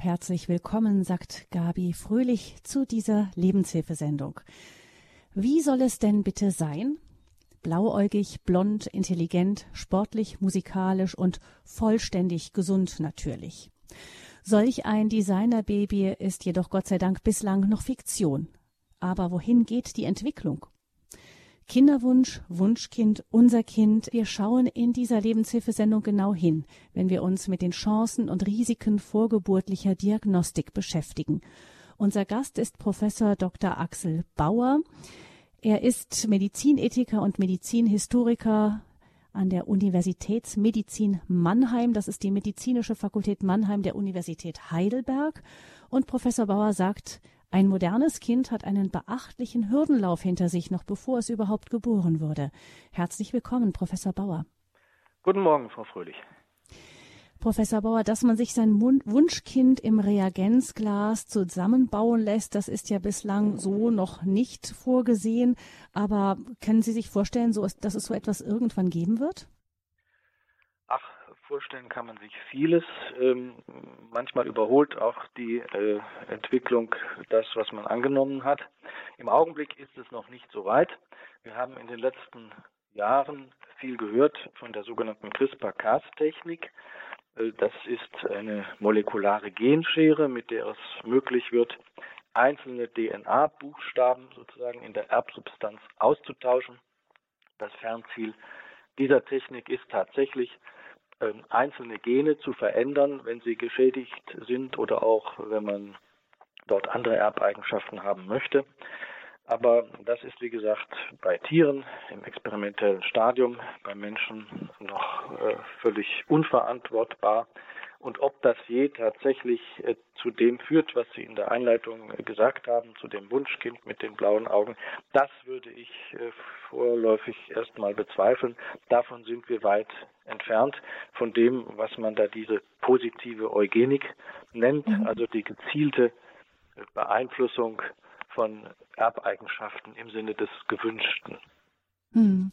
Herzlich willkommen, sagt Gabi Fröhlich zu dieser Lebenshilfesendung. Wie soll es denn bitte sein? Blauäugig, blond, intelligent, sportlich, musikalisch und vollständig gesund natürlich. Solch ein Designerbaby ist jedoch Gott sei Dank bislang noch Fiktion. Aber wohin geht die Entwicklung? Kinderwunsch, Wunschkind, unser Kind. Wir schauen in dieser Lebenshilfesendung genau hin, wenn wir uns mit den Chancen und Risiken vorgeburtlicher Diagnostik beschäftigen. Unser Gast ist Professor Dr. Axel Bauer. Er ist Medizinethiker und Medizinhistoriker an der Universitätsmedizin Mannheim. Das ist die medizinische Fakultät Mannheim der Universität Heidelberg. Und Professor Bauer sagt, ein modernes Kind hat einen beachtlichen Hürdenlauf hinter sich, noch bevor es überhaupt geboren wurde. Herzlich willkommen, Professor Bauer. Guten Morgen, Frau Fröhlich. Professor Bauer, dass man sich sein Wunschkind im Reagenzglas zusammenbauen lässt, das ist ja bislang so noch nicht vorgesehen. Aber können Sie sich vorstellen, dass es so etwas irgendwann geben wird? Vorstellen kann man sich vieles. Ähm, manchmal überholt auch die äh, Entwicklung das, was man angenommen hat. Im Augenblick ist es noch nicht so weit. Wir haben in den letzten Jahren viel gehört von der sogenannten CRISPR-Cas-Technik. Äh, das ist eine molekulare Genschere, mit der es möglich wird, einzelne DNA-Buchstaben sozusagen in der Erbsubstanz auszutauschen. Das Fernziel dieser Technik ist tatsächlich, einzelne Gene zu verändern, wenn sie geschädigt sind oder auch wenn man dort andere Erbeigenschaften haben möchte. Aber das ist, wie gesagt, bei Tieren im experimentellen Stadium, bei Menschen noch äh, völlig unverantwortbar. Und ob das je tatsächlich äh, zu dem führt, was Sie in der Einleitung äh, gesagt haben, zu dem Wunschkind mit den blauen Augen, das würde ich äh, vorläufig erstmal bezweifeln. Davon sind wir weit entfernt von dem, was man da diese positive Eugenik nennt, mhm. also die gezielte äh, Beeinflussung von Erbeigenschaften im Sinne des Gewünschten. Hm.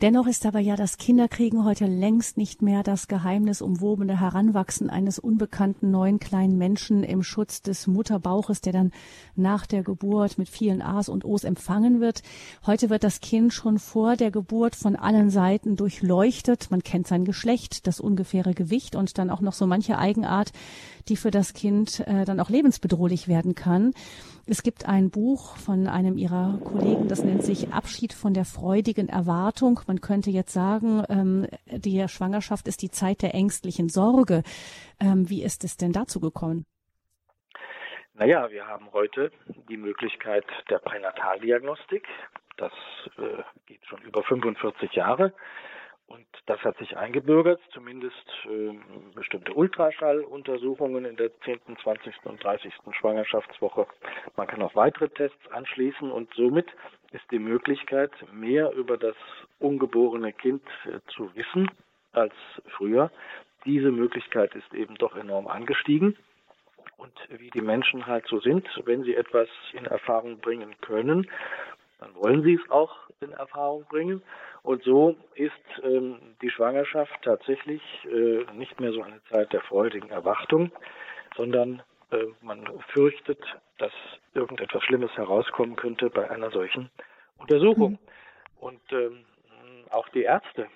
Dennoch ist aber ja das Kinderkriegen heute längst nicht mehr das geheimnisumwobene Heranwachsen eines unbekannten neuen kleinen Menschen im Schutz des Mutterbauches, der dann nach der Geburt mit vielen A's und O's empfangen wird. Heute wird das Kind schon vor der Geburt von allen Seiten durchleuchtet. Man kennt sein Geschlecht, das ungefähre Gewicht und dann auch noch so manche Eigenart, die für das Kind äh, dann auch lebensbedrohlich werden kann. Es gibt ein Buch von einem ihrer Kollegen, das nennt sich Abschied von der freudigen Erwartung. Man könnte jetzt sagen, ähm, die Schwangerschaft ist die Zeit der ängstlichen Sorge. Ähm, wie ist es denn dazu gekommen? Naja, wir haben heute die Möglichkeit der Pränataldiagnostik. Das äh, geht schon über 45 Jahre. Das hat sich eingebürgert, zumindest äh, bestimmte Ultraschalluntersuchungen in der 10., 20. und 30. Schwangerschaftswoche. Man kann auch weitere Tests anschließen und somit ist die Möglichkeit, mehr über das ungeborene Kind äh, zu wissen als früher. Diese Möglichkeit ist eben doch enorm angestiegen. Und wie die Menschen halt so sind, wenn sie etwas in Erfahrung bringen können, dann wollen sie es auch in Erfahrung bringen. Und so ist ähm, die Schwangerschaft tatsächlich äh, nicht mehr so eine Zeit der freudigen Erwartung, sondern äh, man fürchtet, dass irgendetwas Schlimmes herauskommen könnte bei einer solchen Untersuchung. Mhm. Und ähm, auch die Ärzte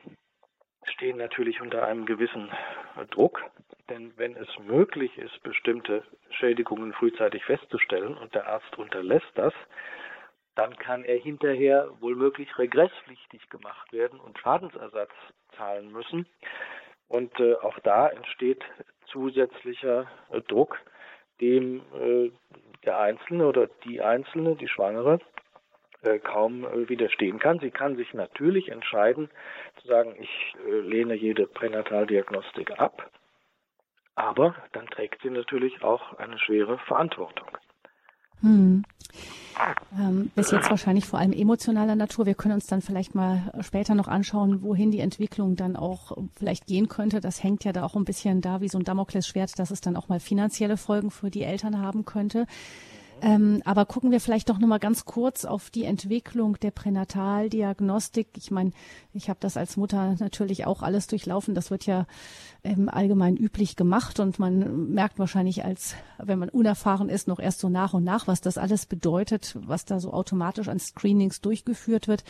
stehen natürlich unter einem gewissen Druck, denn wenn es möglich ist, bestimmte Schädigungen frühzeitig festzustellen und der Arzt unterlässt das, dann kann er hinterher wohlmöglich regresspflichtig gemacht werden und Schadensersatz zahlen müssen. Und äh, auch da entsteht zusätzlicher äh, Druck, dem äh, der Einzelne oder die Einzelne, die Schwangere, äh, kaum äh, widerstehen kann. Sie kann sich natürlich entscheiden, zu sagen, ich äh, lehne jede Pränataldiagnostik ab, aber dann trägt sie natürlich auch eine schwere Verantwortung. Hm. Ähm, bis jetzt wahrscheinlich vor allem emotionaler Natur. Wir können uns dann vielleicht mal später noch anschauen, wohin die Entwicklung dann auch vielleicht gehen könnte. Das hängt ja da auch ein bisschen da wie so ein Damoklesschwert, dass es dann auch mal finanzielle Folgen für die Eltern haben könnte. Ähm, aber gucken wir vielleicht doch nochmal ganz kurz auf die Entwicklung der Pränataldiagnostik. Ich meine, ich habe das als Mutter natürlich auch alles durchlaufen. Das wird ja ähm, allgemein üblich gemacht und man merkt wahrscheinlich als, wenn man unerfahren ist, noch erst so nach und nach, was das alles bedeutet, was da so automatisch an Screenings durchgeführt wird.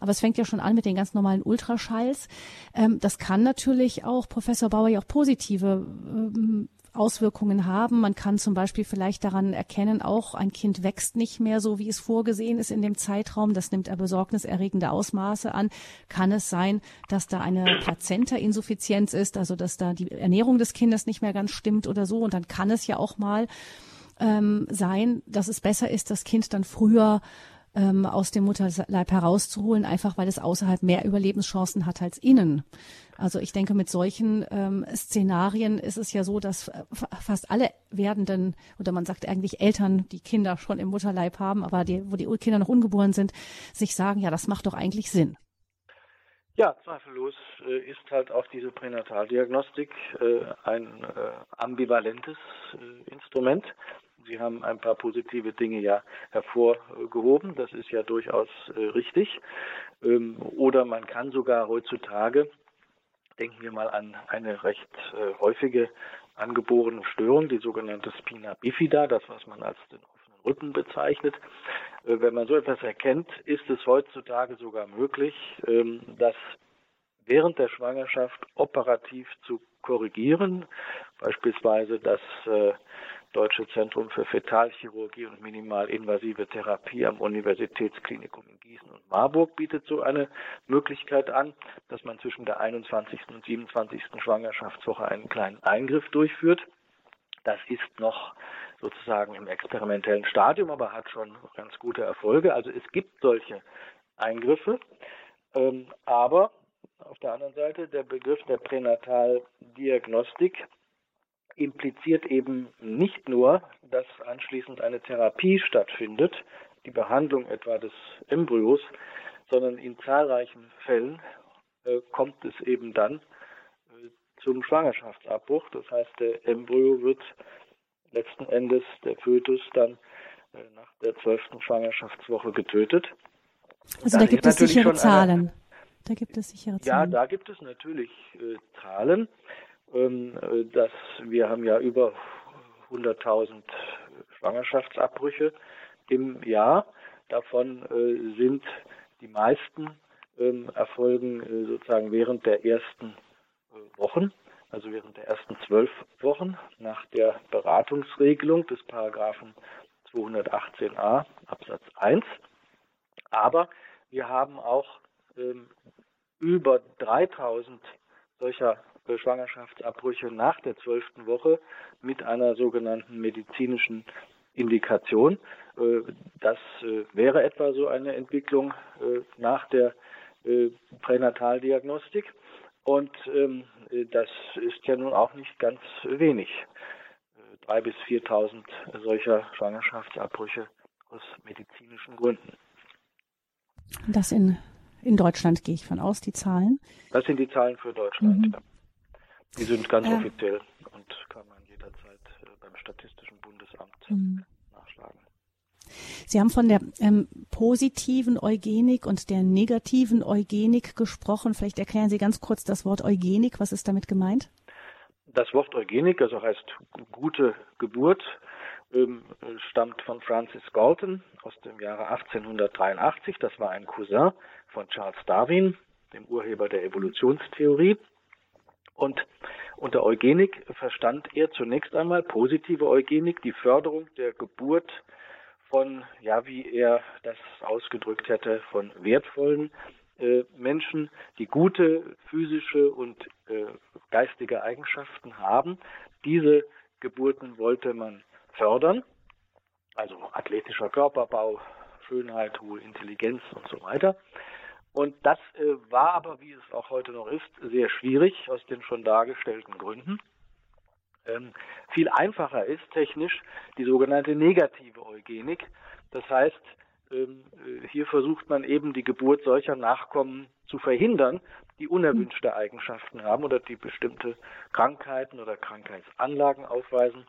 Aber es fängt ja schon an mit den ganz normalen Ultraschalls. Ähm, das kann natürlich auch, Professor Bauer, ja auch positive ähm, Auswirkungen haben. Man kann zum Beispiel vielleicht daran erkennen, auch ein Kind wächst nicht mehr so, wie es vorgesehen ist in dem Zeitraum. Das nimmt er besorgniserregende Ausmaße an. Kann es sein, dass da eine Plazenta-Insuffizienz ist, also dass da die Ernährung des Kindes nicht mehr ganz stimmt oder so? Und dann kann es ja auch mal ähm, sein, dass es besser ist, das Kind dann früher ähm, aus dem Mutterleib herauszuholen, einfach weil es außerhalb mehr Überlebenschancen hat als innen. Also ich denke, mit solchen ähm, Szenarien ist es ja so, dass fast alle werdenden, oder man sagt eigentlich Eltern, die Kinder schon im Mutterleib haben, aber die, wo die Kinder noch ungeboren sind, sich sagen, ja, das macht doch eigentlich Sinn. Ja, zweifellos äh, ist halt auch diese Pränataldiagnostik äh, ein äh, ambivalentes äh, Instrument. Sie haben ein paar positive Dinge ja hervorgehoben, das ist ja durchaus äh, richtig. Ähm, oder man kann sogar heutzutage Denken wir mal an eine recht äh, häufige angeborene Störung, die sogenannte Spina bifida, das was man als den offenen Rücken bezeichnet. Äh, wenn man so etwas erkennt, ist es heutzutage sogar möglich, ähm, dass während der Schwangerschaft operativ zu korrigieren, beispielsweise dass äh, Deutsche Zentrum für Fetalchirurgie und minimalinvasive Therapie am Universitätsklinikum in Gießen und Marburg bietet so eine Möglichkeit an, dass man zwischen der 21. und 27. Schwangerschaftswoche einen kleinen Eingriff durchführt. Das ist noch sozusagen im experimentellen Stadium, aber hat schon ganz gute Erfolge. Also es gibt solche Eingriffe, ähm, aber auf der anderen Seite der Begriff der Pränataldiagnostik impliziert eben nicht nur, dass anschließend eine Therapie stattfindet, die Behandlung etwa des Embryos, sondern in zahlreichen Fällen äh, kommt es eben dann äh, zum Schwangerschaftsabbruch. Das heißt, der Embryo wird letzten Endes, der Fötus, dann äh, nach der zwölften Schwangerschaftswoche getötet. Also da gibt es sichere Zahlen. Eine, da gibt es sichere Zahlen. Ja, da gibt es natürlich äh, Zahlen. Ähm, dass wir haben ja über 100.000 Schwangerschaftsabbrüche im Jahr. Davon äh, sind die meisten ähm, erfolgen äh, sozusagen während der ersten äh, Wochen, also während der ersten zwölf Wochen nach der Beratungsregelung des Paragraphen 218a Absatz 1. Aber wir haben auch ähm, über 3000 solcher Schwangerschaftsabbrüche nach der zwölften Woche mit einer sogenannten medizinischen Indikation. Äh, das äh, wäre etwa so eine Entwicklung äh, nach der Pränataldiagnostik. Und ähm, das ist ja nun auch nicht ganz wenig. Drei bis 4.000 solcher Schwangerschaftsabbrüche aus medizinischen Gründen. Das in, in Deutschland gehe ich von aus, die Zahlen? Das sind die Zahlen für Deutschland. Mhm. Ja. Die sind ganz äh, offiziell und kann man jederzeit äh, beim Statistischen Bundesamt mhm. nachschlagen. Sie haben von der ähm, positiven Eugenik und der negativen Eugenik gesprochen. Vielleicht erklären Sie ganz kurz das Wort Eugenik. Was ist damit gemeint? Das Wort Eugenik, also heißt gute Geburt, ähm, stammt von Francis Galton aus dem Jahre 1883. Das war ein Cousin von Charles Darwin, dem Urheber der Evolutionstheorie. Und unter Eugenik verstand er zunächst einmal positive Eugenik, die Förderung der Geburt von, ja, wie er das ausgedrückt hätte, von wertvollen äh, Menschen, die gute physische und äh, geistige Eigenschaften haben. Diese Geburten wollte man fördern, also athletischer Körperbau, Schönheit, hohe Intelligenz und so weiter. Und das äh, war aber, wie es auch heute noch ist, sehr schwierig aus den schon dargestellten Gründen. Ähm, viel einfacher ist technisch die sogenannte negative Eugenik. Das heißt, ähm, äh, hier versucht man eben die Geburt solcher Nachkommen zu verhindern, die unerwünschte Eigenschaften haben oder die bestimmte Krankheiten oder Krankheitsanlagen aufweisen.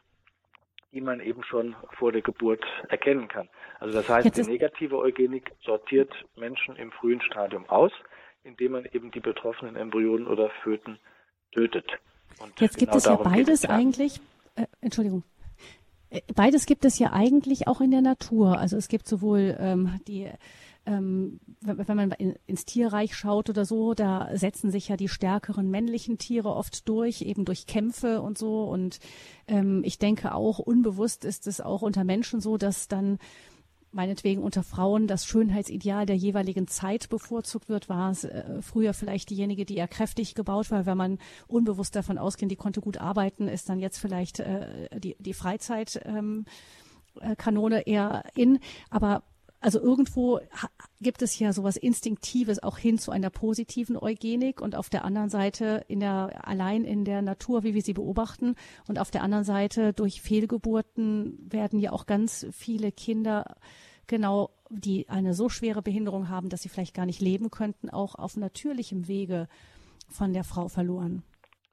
Die man eben schon vor der Geburt erkennen kann. Also das heißt, die negative Eugenik sortiert Menschen im frühen Stadium aus, indem man eben die betroffenen Embryonen oder Föten tötet. Und Jetzt genau gibt es ja beides eigentlich. Äh, Entschuldigung. Äh, beides gibt es ja eigentlich auch in der Natur. Also es gibt sowohl ähm, die ähm, wenn man in, ins Tierreich schaut oder so, da setzen sich ja die stärkeren männlichen Tiere oft durch, eben durch Kämpfe und so. Und ähm, ich denke auch, unbewusst ist es auch unter Menschen so, dass dann meinetwegen unter Frauen das Schönheitsideal der jeweiligen Zeit bevorzugt wird, war es äh, früher vielleicht diejenige, die eher kräftig gebaut war. Wenn man unbewusst davon ausgeht, die konnte gut arbeiten, ist dann jetzt vielleicht äh, die, die Freizeit. äh, Kanone eher in, aber also irgendwo gibt es ja sowas Instinktives auch hin zu einer positiven Eugenik und auf der anderen Seite in der, allein in der Natur, wie wir sie beobachten und auf der anderen Seite durch Fehlgeburten werden ja auch ganz viele Kinder genau, die eine so schwere Behinderung haben, dass sie vielleicht gar nicht leben könnten, auch auf natürlichem Wege von der Frau verloren.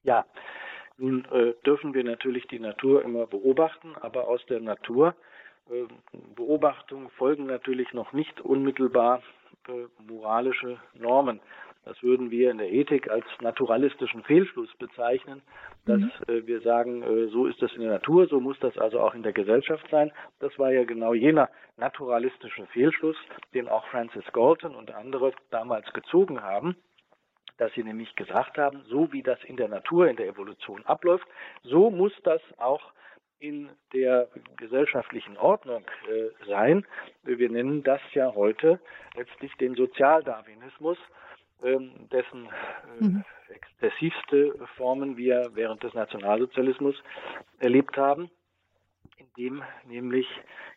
Ja, nun äh, dürfen wir natürlich die Natur immer beobachten, aber aus der Natur Beobachtungen folgen natürlich noch nicht unmittelbar äh, moralische Normen. Das würden wir in der Ethik als naturalistischen Fehlschluss bezeichnen, dass mhm. äh, wir sagen, äh, so ist das in der Natur, so muss das also auch in der Gesellschaft sein. Das war ja genau jener naturalistische Fehlschluss, den auch Francis Galton und andere damals gezogen haben dass sie nämlich gesagt haben, so wie das in der Natur, in der Evolution abläuft, so muss das auch in der gesellschaftlichen Ordnung äh, sein. Wir nennen das ja heute letztlich den Sozialdarwinismus, ähm, dessen äh, mhm. exzessivste Formen wir während des Nationalsozialismus erlebt haben, indem nämlich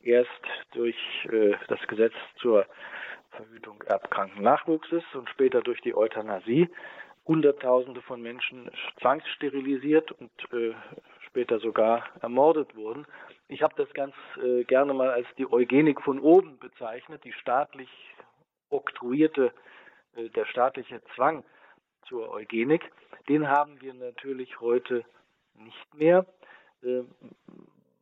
erst durch äh, das Gesetz zur Verhütung erbkranken Nachwuchses und später durch die Euthanasie Hunderttausende von Menschen zwangssterilisiert und äh, später sogar ermordet wurden. Ich habe das ganz äh, gerne mal als die Eugenik von oben bezeichnet, die staatlich oktroyierte, äh, der staatliche Zwang zur Eugenik. Den haben wir natürlich heute nicht mehr. Äh,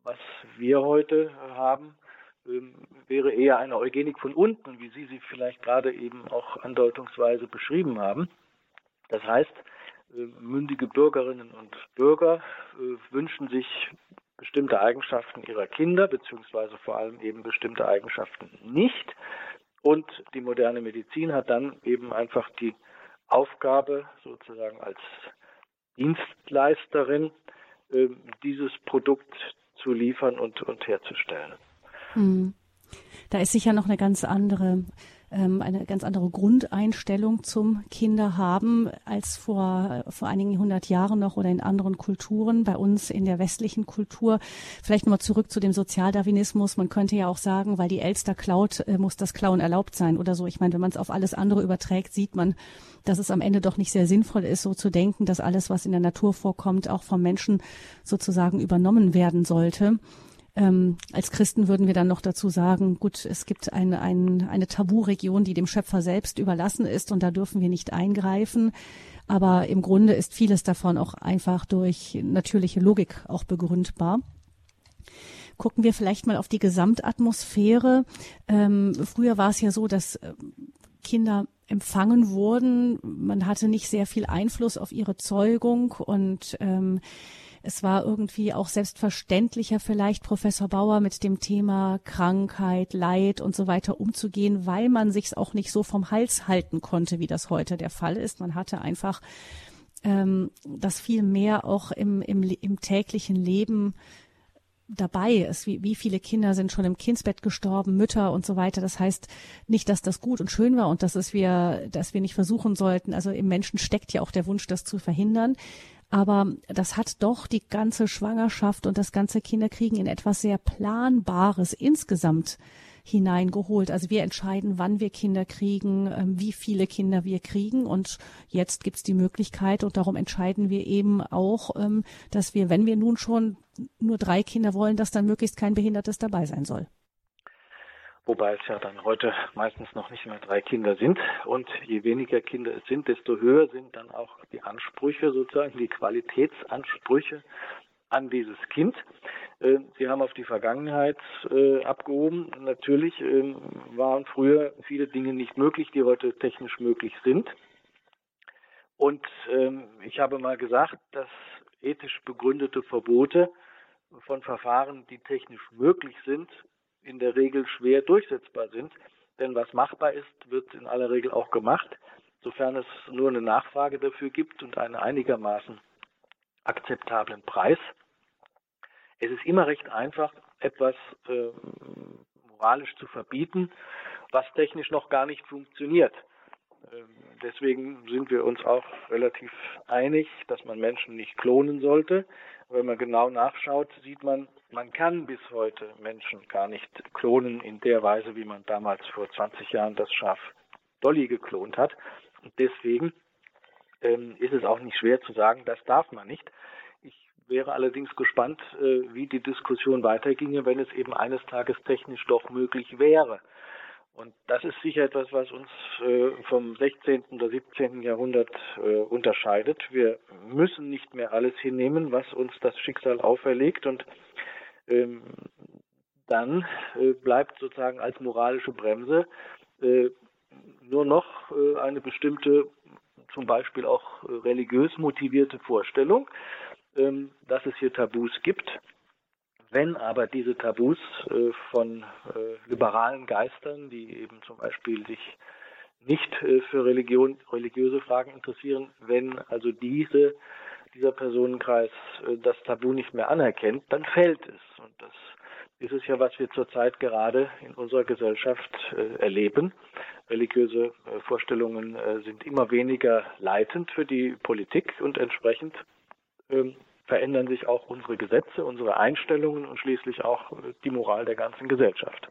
was wir heute haben, ähm, wäre eher eine Eugenik von unten, wie Sie sie vielleicht gerade eben auch andeutungsweise beschrieben haben. Das heißt, mündige Bürgerinnen und Bürger äh, wünschen sich bestimmte Eigenschaften ihrer Kinder, beziehungsweise vor allem eben bestimmte Eigenschaften nicht. Und die moderne Medizin hat dann eben einfach die Aufgabe, sozusagen als Dienstleisterin, äh, dieses Produkt zu liefern und, und herzustellen. Hm. Da ist sicher noch eine ganz andere ähm, eine ganz andere Grundeinstellung zum Kinderhaben als vor, vor einigen hundert Jahren noch oder in anderen Kulturen, bei uns in der westlichen Kultur. Vielleicht nochmal zurück zu dem Sozialdarwinismus. Man könnte ja auch sagen, weil die Elster klaut, äh, muss das Klauen erlaubt sein oder so. Ich meine, wenn man es auf alles andere überträgt, sieht man, dass es am Ende doch nicht sehr sinnvoll ist, so zu denken, dass alles, was in der Natur vorkommt, auch vom Menschen sozusagen übernommen werden sollte. Ähm, als Christen würden wir dann noch dazu sagen, gut, es gibt eine, eine, eine Taburegion, die dem Schöpfer selbst überlassen ist und da dürfen wir nicht eingreifen. Aber im Grunde ist vieles davon auch einfach durch natürliche Logik auch begründbar. Gucken wir vielleicht mal auf die Gesamtatmosphäre. Ähm, früher war es ja so, dass äh, Kinder empfangen wurden. Man hatte nicht sehr viel Einfluss auf ihre Zeugung und ähm, es war irgendwie auch selbstverständlicher vielleicht, Professor Bauer, mit dem Thema Krankheit, Leid und so weiter umzugehen, weil man sich auch nicht so vom Hals halten konnte, wie das heute der Fall ist. Man hatte einfach ähm, das viel mehr auch im, im, im täglichen Leben dabei ist, wie, wie viele Kinder sind schon im Kindsbett gestorben, Mütter und so weiter. Das heißt nicht, dass das gut und schön war und dass es wir, dass wir nicht versuchen sollten. Also im Menschen steckt ja auch der Wunsch, das zu verhindern. Aber das hat doch die ganze Schwangerschaft und das ganze Kinderkriegen in etwas sehr Planbares insgesamt hineingeholt. Also wir entscheiden, wann wir Kinder kriegen, ähm, wie viele Kinder wir kriegen. Und jetzt gibt's die Möglichkeit und darum entscheiden wir eben auch, ähm, dass wir, wenn wir nun schon nur drei Kinder wollen, dass dann möglichst kein Behindertes dabei sein soll wobei es ja dann heute meistens noch nicht mehr drei Kinder sind. Und je weniger Kinder es sind, desto höher sind dann auch die Ansprüche sozusagen, die Qualitätsansprüche an dieses Kind. Äh, Sie haben auf die Vergangenheit äh, abgehoben. Natürlich äh, waren früher viele Dinge nicht möglich, die heute technisch möglich sind. Und ähm, ich habe mal gesagt, dass ethisch begründete Verbote von Verfahren, die technisch möglich sind, in der Regel schwer durchsetzbar sind. Denn was machbar ist, wird in aller Regel auch gemacht, sofern es nur eine Nachfrage dafür gibt und einen einigermaßen akzeptablen Preis. Es ist immer recht einfach, etwas äh, moralisch zu verbieten, was technisch noch gar nicht funktioniert. Ähm, deswegen sind wir uns auch relativ einig, dass man Menschen nicht klonen sollte. Wenn man genau nachschaut, sieht man, man kann bis heute Menschen gar nicht klonen in der Weise, wie man damals vor 20 Jahren das Schaf Dolly geklont hat. Und deswegen ähm, ist es auch nicht schwer zu sagen, das darf man nicht. Ich wäre allerdings gespannt, äh, wie die Diskussion weiterginge, wenn es eben eines Tages technisch doch möglich wäre. Und das ist sicher etwas, was uns äh, vom 16. oder 17. Jahrhundert äh, unterscheidet. Wir müssen nicht mehr alles hinnehmen, was uns das Schicksal auferlegt. Und ähm, dann äh, bleibt sozusagen als moralische Bremse äh, nur noch äh, eine bestimmte, zum Beispiel auch äh, religiös motivierte Vorstellung, ähm, dass es hier Tabus gibt. Wenn aber diese Tabus äh, von äh, liberalen Geistern, die eben zum Beispiel sich nicht für Religion, religiöse Fragen interessieren, wenn also diese, dieser Personenkreis äh, das Tabu nicht mehr anerkennt, dann fällt es. Und das ist es ja, was wir zurzeit gerade in unserer Gesellschaft äh, erleben. Religiöse äh, Vorstellungen sind immer weniger leitend für die Politik und entsprechend ähm, verändern sich auch unsere Gesetze, unsere Einstellungen und schließlich auch die Moral der ganzen Gesellschaft.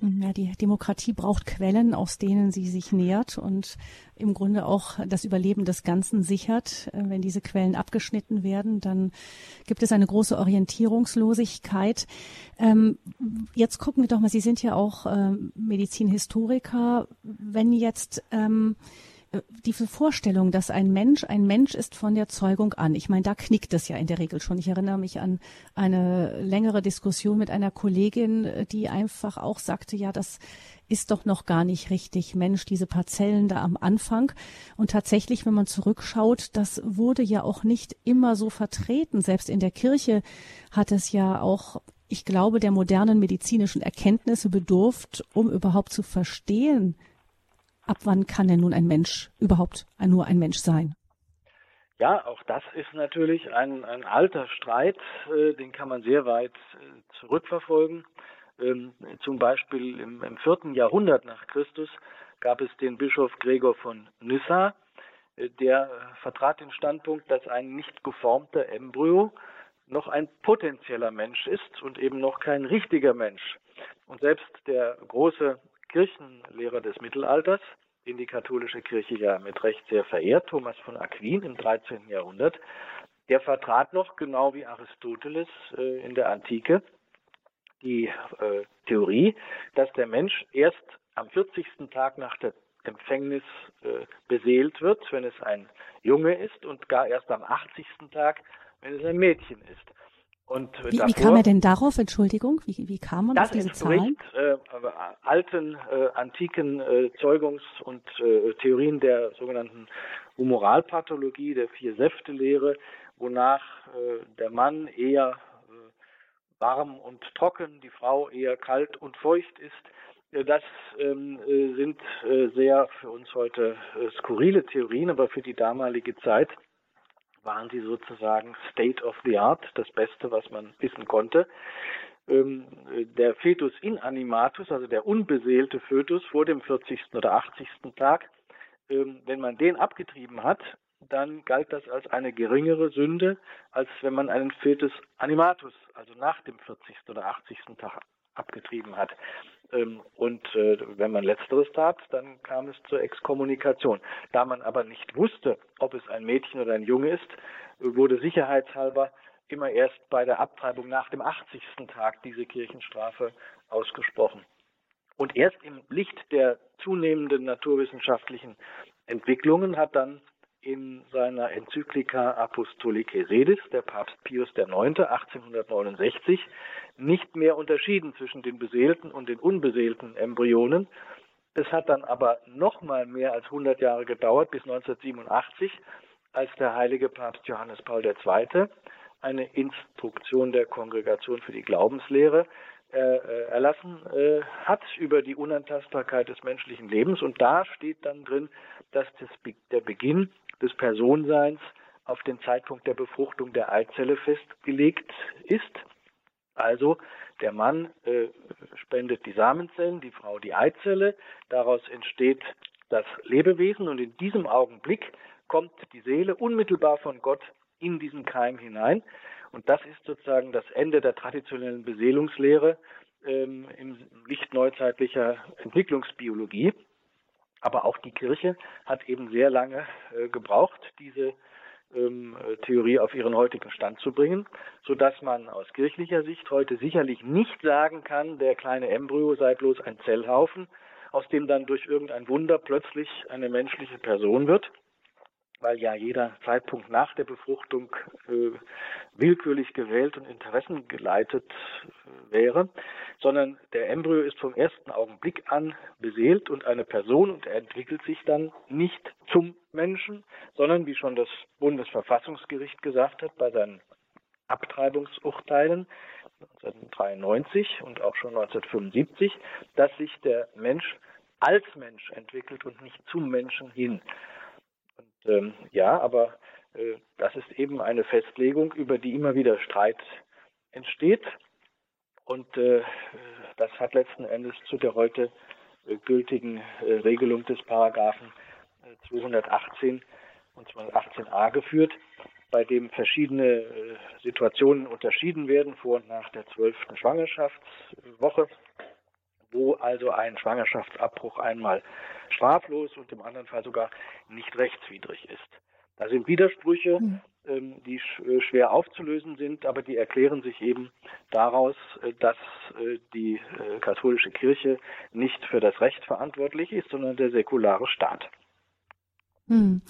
Ja, die Demokratie braucht Quellen, aus denen sie sich nährt und im Grunde auch das Überleben des Ganzen sichert. Äh, wenn diese Quellen abgeschnitten werden, dann gibt es eine große Orientierungslosigkeit. Ähm, jetzt gucken wir doch mal, Sie sind ja auch ähm, Medizinhistoriker. Wenn jetzt ähm, diese Vorstellung, dass ein Mensch ein Mensch ist von der Zeugung an. Ich meine, da knickt es ja in der Regel schon. Ich erinnere mich an eine längere Diskussion mit einer Kollegin, die einfach auch sagte, ja, das ist doch noch gar nicht richtig Mensch, diese Parzellen da am Anfang. Und tatsächlich, wenn man zurückschaut, das wurde ja auch nicht immer so vertreten. Selbst in der Kirche hat es ja auch ich glaube, der modernen medizinischen Erkenntnisse bedurft, um überhaupt zu verstehen, ab wann kann denn nun ein Mensch überhaupt nur ein Mensch sein? Ja, auch das ist natürlich ein, ein alter Streit, äh, den kann man sehr weit äh, zurückverfolgen. Ähm, zum Beispiel im, im vierten Jahrhundert nach Christus gab es den Bischof Gregor von Nyssa, äh, der vertrat den Standpunkt, dass ein nicht geformter Embryo noch ein potenzieller Mensch ist und eben noch kein richtiger Mensch. Und selbst der große Kirchenlehrer des Mittelalters, den die katholische Kirche ja mit Recht sehr verehrt, Thomas von Aquin im 13. Jahrhundert, der vertrat noch, genau wie Aristoteles äh, in der Antike, die äh, Theorie, dass der Mensch erst am 40. Tag nach der Empfängnis äh, beseelt wird, wenn es ein Junge ist, und gar erst am 80. Tag, wenn es ein Mädchen ist. Und wie, davor, wie kam er denn darauf, Entschuldigung? Wie, wie kam man auf diese Zahlen? Äh, alten, äh, antiken äh, Zeugungs- und äh, Theorien der sogenannten Humoralpathologie, der Vier-Säfte-Lehre, wonach äh, der Mann eher äh, warm und trocken, die Frau eher kalt und feucht ist. Das ähm, sind sehr für uns heute skurrile Theorien, aber für die damalige Zeit waren sie sozusagen State of the Art, das Beste, was man wissen konnte. Ähm, der Fetus inanimatus, also der unbeseelte Fötus vor dem 40. oder 80. Tag, ähm, wenn man den abgetrieben hat, dann galt das als eine geringere Sünde, als wenn man einen Fetus animatus, also nach dem 40. oder 80. Tag abgetrieben hat. Ähm, und äh, wenn man letzteres tat, dann kam es zur Exkommunikation. Da man aber nicht wusste, ob es ein Mädchen oder ein Junge ist, wurde sicherheitshalber immer erst bei der Abtreibung nach dem 80. Tag diese Kirchenstrafe ausgesprochen. Und erst im Licht der zunehmenden naturwissenschaftlichen Entwicklungen hat dann in seiner Enzyklika Apostolicae Sedis, der Papst Pius IX. 1869, nicht mehr unterschieden zwischen den beseelten und den unbeseelten Embryonen. Es hat dann aber noch mal mehr als 100 Jahre gedauert, bis 1987, als der heilige Papst Johannes Paul II. eine Instruktion der Kongregation für die Glaubenslehre äh, äh, erlassen äh, hat über die Unantastbarkeit des menschlichen Lebens. Und da steht dann drin, dass das, der Beginn des Personseins auf den Zeitpunkt der Befruchtung der Eizelle festgelegt ist. Also der Mann äh, spendet die Samenzellen, die Frau die Eizelle, daraus entsteht das Lebewesen und in diesem Augenblick kommt die Seele unmittelbar von Gott in diesen Keim hinein. Und das ist sozusagen das Ende der traditionellen Beseelungslehre ähm, im Licht neuzeitlicher Entwicklungsbiologie. Aber auch die Kirche hat eben sehr lange äh, gebraucht, diese ähm, Theorie auf ihren heutigen Stand zu bringen, so dass man aus kirchlicher Sicht heute sicherlich nicht sagen kann, der kleine Embryo sei bloß ein Zellhaufen, aus dem dann durch irgendein Wunder plötzlich eine menschliche Person wird, weil ja jeder Zeitpunkt nach der Befruchtung äh, willkürlich gewählt und interessengeleitet äh, wäre, sondern der Embryo ist vom ersten Augenblick an beseelt und eine Person und er entwickelt sich dann nicht zum Menschen, sondern wie schon das Bundesverfassungsgericht gesagt hat bei seinen Abtreibungsurteilen 1993 und auch schon 1975, dass sich der Mensch als Mensch entwickelt und nicht zum Menschen hin. Ähm, ja, aber äh, das ist eben eine Festlegung, über die immer wieder Streit entsteht. Und äh, das hat letzten Endes zu der heute äh, gültigen äh, Regelung des Paragraphen 218 äh, und 218a geführt, bei dem verschiedene äh, Situationen unterschieden werden vor und nach der zwölften Schwangerschaftswoche wo also ein Schwangerschaftsabbruch einmal straflos und im anderen Fall sogar nicht rechtswidrig ist. Da sind Widersprüche, mhm. ähm, die sch äh, schwer aufzulösen sind, aber die erklären sich eben daraus, äh, dass äh, die äh, katholische Kirche nicht für das Recht verantwortlich ist, sondern der säkulare Staat. Mhm.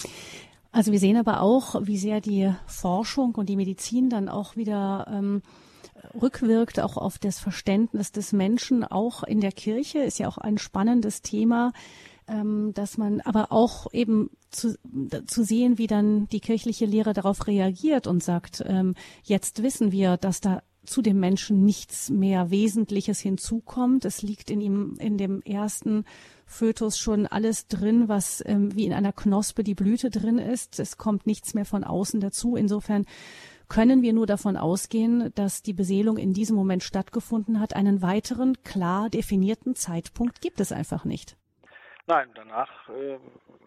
Also wir sehen aber auch, wie sehr die Forschung und die Medizin dann auch wieder ähm, rückwirkt auch auf das Verständnis des Menschen, auch in der Kirche, ist ja auch ein spannendes Thema, ähm, dass man aber auch eben zu, zu sehen, wie dann die kirchliche Lehre darauf reagiert und sagt, ähm, jetzt wissen wir, dass da zu dem Menschen nichts mehr Wesentliches hinzukommt. Es liegt in ihm, in dem ersten Fötus schon alles drin, was ähm, wie in einer Knospe die Blüte drin ist. Es kommt nichts mehr von außen dazu. Insofern können wir nur davon ausgehen, dass die Beseelung in diesem Moment stattgefunden hat. Einen weiteren klar definierten Zeitpunkt gibt es einfach nicht. Nein, danach äh,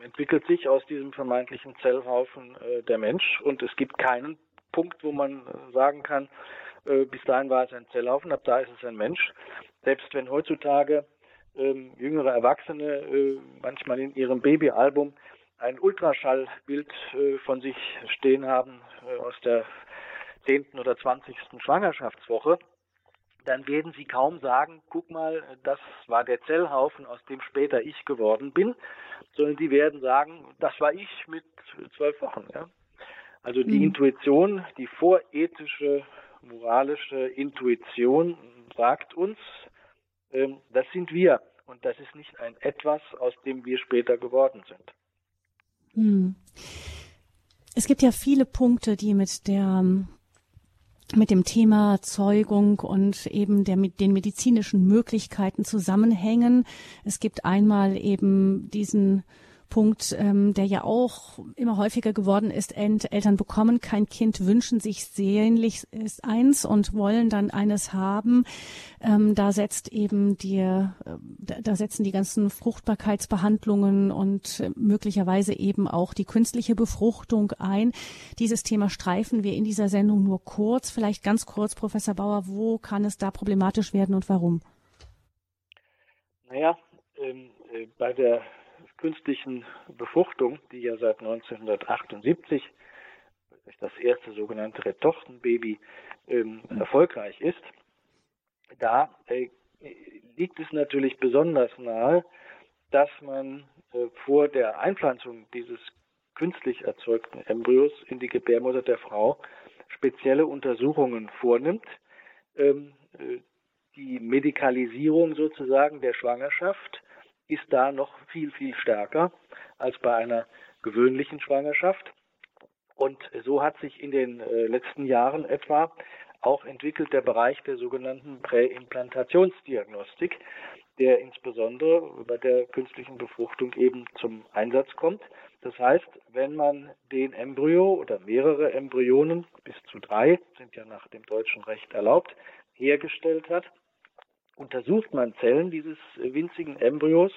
entwickelt sich aus diesem vermeintlichen Zellhaufen äh, der Mensch und es gibt keinen Punkt, wo man äh, sagen kann, äh, bis dahin war es ein Zellhaufen, ab da ist es ein Mensch. Selbst wenn heutzutage ähm, jüngere Erwachsene äh, manchmal in ihrem Babyalbum ein Ultraschallbild äh, von sich stehen haben aus der 10. oder 20. Schwangerschaftswoche, dann werden sie kaum sagen, guck mal, das war der Zellhaufen, aus dem später ich geworden bin, sondern die werden sagen, das war ich mit zwölf Wochen. Ja? Also die mhm. Intuition, die vorethische, moralische Intuition sagt uns, ähm, das sind wir und das ist nicht ein etwas, aus dem wir später geworden sind. Mhm. Es gibt ja viele Punkte, die mit der mit dem Thema Zeugung und eben der, mit den medizinischen Möglichkeiten zusammenhängen. Es gibt einmal eben diesen Punkt, ähm, der ja auch immer häufiger geworden ist. Eltern bekommen kein Kind, wünschen sich sehnlich eins und wollen dann eines haben. Ähm, da setzt eben die, äh, da setzen die ganzen Fruchtbarkeitsbehandlungen und möglicherweise eben auch die künstliche Befruchtung ein. Dieses Thema streifen wir in dieser Sendung nur kurz. Vielleicht ganz kurz, Professor Bauer, wo kann es da problematisch werden und warum? Naja, ähm, äh, bei der künstlichen Befruchtung, die ja seit 1978 durch das erste sogenannte Retortenbaby ähm, erfolgreich ist, da äh, liegt es natürlich besonders nahe, dass man äh, vor der Einpflanzung dieses künstlich erzeugten Embryos in die Gebärmutter der Frau spezielle Untersuchungen vornimmt. Ähm, äh, die Medikalisierung sozusagen der Schwangerschaft ist da noch viel, viel stärker als bei einer gewöhnlichen Schwangerschaft. Und so hat sich in den äh, letzten Jahren etwa auch entwickelt der Bereich der sogenannten Präimplantationsdiagnostik, der insbesondere bei der künstlichen Befruchtung eben zum Einsatz kommt. Das heißt, wenn man den Embryo oder mehrere Embryonen, bis zu drei, sind ja nach dem deutschen Recht erlaubt, hergestellt hat, untersucht man Zellen dieses winzigen Embryos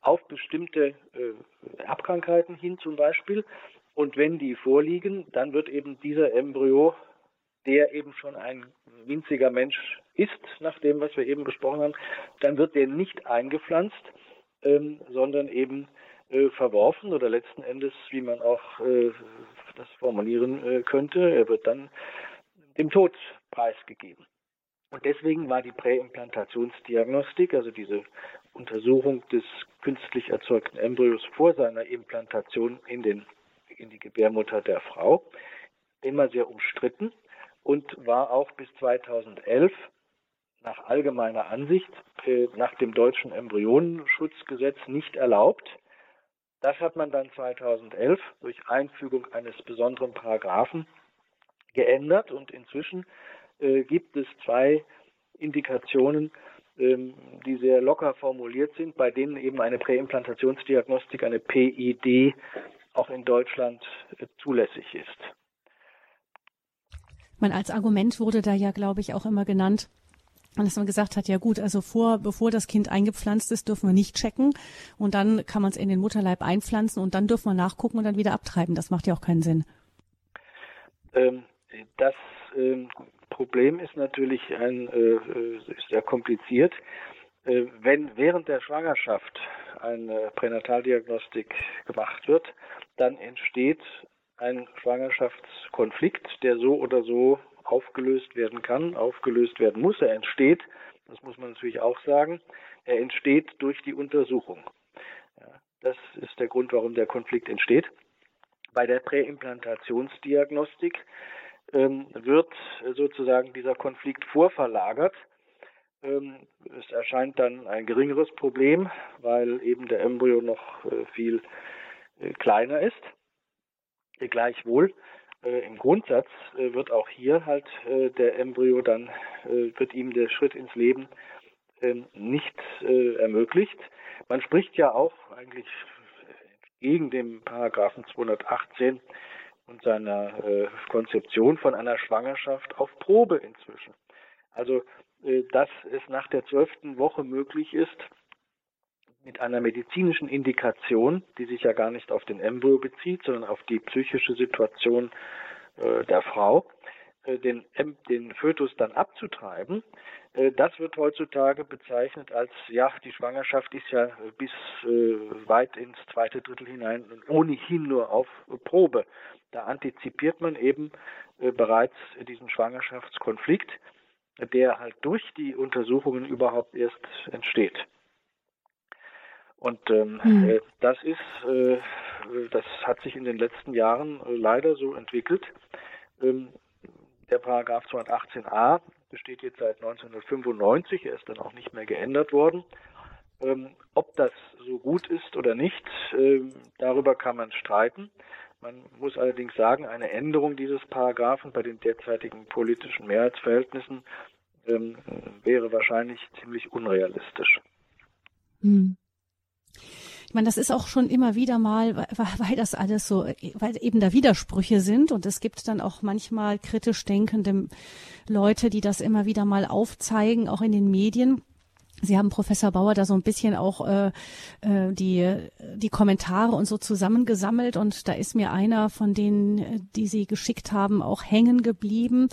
auf bestimmte äh, Erbkrankheiten hin zum Beispiel. Und wenn die vorliegen, dann wird eben dieser Embryo, der eben schon ein winziger Mensch ist, nach dem, was wir eben besprochen haben, dann wird der nicht eingepflanzt, ähm, sondern eben äh, verworfen oder letzten Endes, wie man auch äh, das formulieren äh, könnte, er wird dann dem Tod preisgegeben. Und deswegen war die Präimplantationsdiagnostik, also diese Untersuchung des künstlich erzeugten Embryos vor seiner Implantation in, den, in die Gebärmutter der Frau, immer sehr umstritten und war auch bis 2011 nach allgemeiner Ansicht äh, nach dem deutschen Embryonenschutzgesetz nicht erlaubt. Das hat man dann 2011 durch Einfügung eines besonderen Paragraphen geändert und inzwischen äh, gibt es zwei Indikationen, ähm, die sehr locker formuliert sind, bei denen eben eine Präimplantationsdiagnostik, eine PID, auch in Deutschland äh, zulässig ist. Man als Argument wurde da ja, glaube ich, auch immer genannt, dass man gesagt hat, ja gut, also vor, bevor das Kind eingepflanzt ist, dürfen wir nicht checken und dann kann man es in den Mutterleib einpflanzen und dann dürfen wir nachgucken und dann wieder abtreiben. Das macht ja auch keinen Sinn. Ähm, das ähm, Problem ist natürlich ein, äh, sehr kompliziert. Äh, wenn während der Schwangerschaft eine Pränataldiagnostik gemacht wird, dann entsteht ein Schwangerschaftskonflikt, der so oder so aufgelöst werden kann, aufgelöst werden muss. Er entsteht, das muss man natürlich auch sagen, er entsteht durch die Untersuchung. Ja, das ist der Grund, warum der Konflikt entsteht. Bei der Präimplantationsdiagnostik wird sozusagen dieser Konflikt vorverlagert. Ähm, es erscheint dann ein geringeres Problem, weil eben der Embryo noch äh, viel äh, kleiner ist. Gleichwohl äh, im Grundsatz wird auch hier halt der Embryo dann, wird ihm der Schritt ins Leben ähm, nicht ermöglicht. Man spricht ja auch eigentlich gegen den Paragraphen 218 und seiner äh, Konzeption von einer Schwangerschaft auf Probe inzwischen. Also, äh, dass es nach der zwölften Woche möglich ist, mit einer medizinischen Indikation, die sich ja gar nicht auf den Embryo bezieht, sondern auf die psychische Situation äh, der Frau, äh, den, den Fötus dann abzutreiben, das wird heutzutage bezeichnet als, ja, die Schwangerschaft ist ja bis äh, weit ins zweite Drittel hinein ohnehin nur auf Probe. Da antizipiert man eben äh, bereits diesen Schwangerschaftskonflikt, der halt durch die Untersuchungen überhaupt erst entsteht. Und ähm, mhm. äh, das ist, äh, das hat sich in den letzten Jahren äh, leider so entwickelt. Ähm, der Paragraph 218a besteht jetzt seit 1995, er ist dann auch nicht mehr geändert worden. Ähm, ob das so gut ist oder nicht, ähm, darüber kann man streiten. Man muss allerdings sagen, eine Änderung dieses Paragraphen bei den derzeitigen politischen Mehrheitsverhältnissen ähm, wäre wahrscheinlich ziemlich unrealistisch. Hm. Ich meine, das ist auch schon immer wieder mal, weil, weil das alles so, weil eben da Widersprüche sind und es gibt dann auch manchmal kritisch denkende Leute, die das immer wieder mal aufzeigen, auch in den Medien. Sie haben Professor Bauer da so ein bisschen auch äh, äh, die die Kommentare und so zusammengesammelt und da ist mir einer von denen, die Sie geschickt haben, auch hängen geblieben.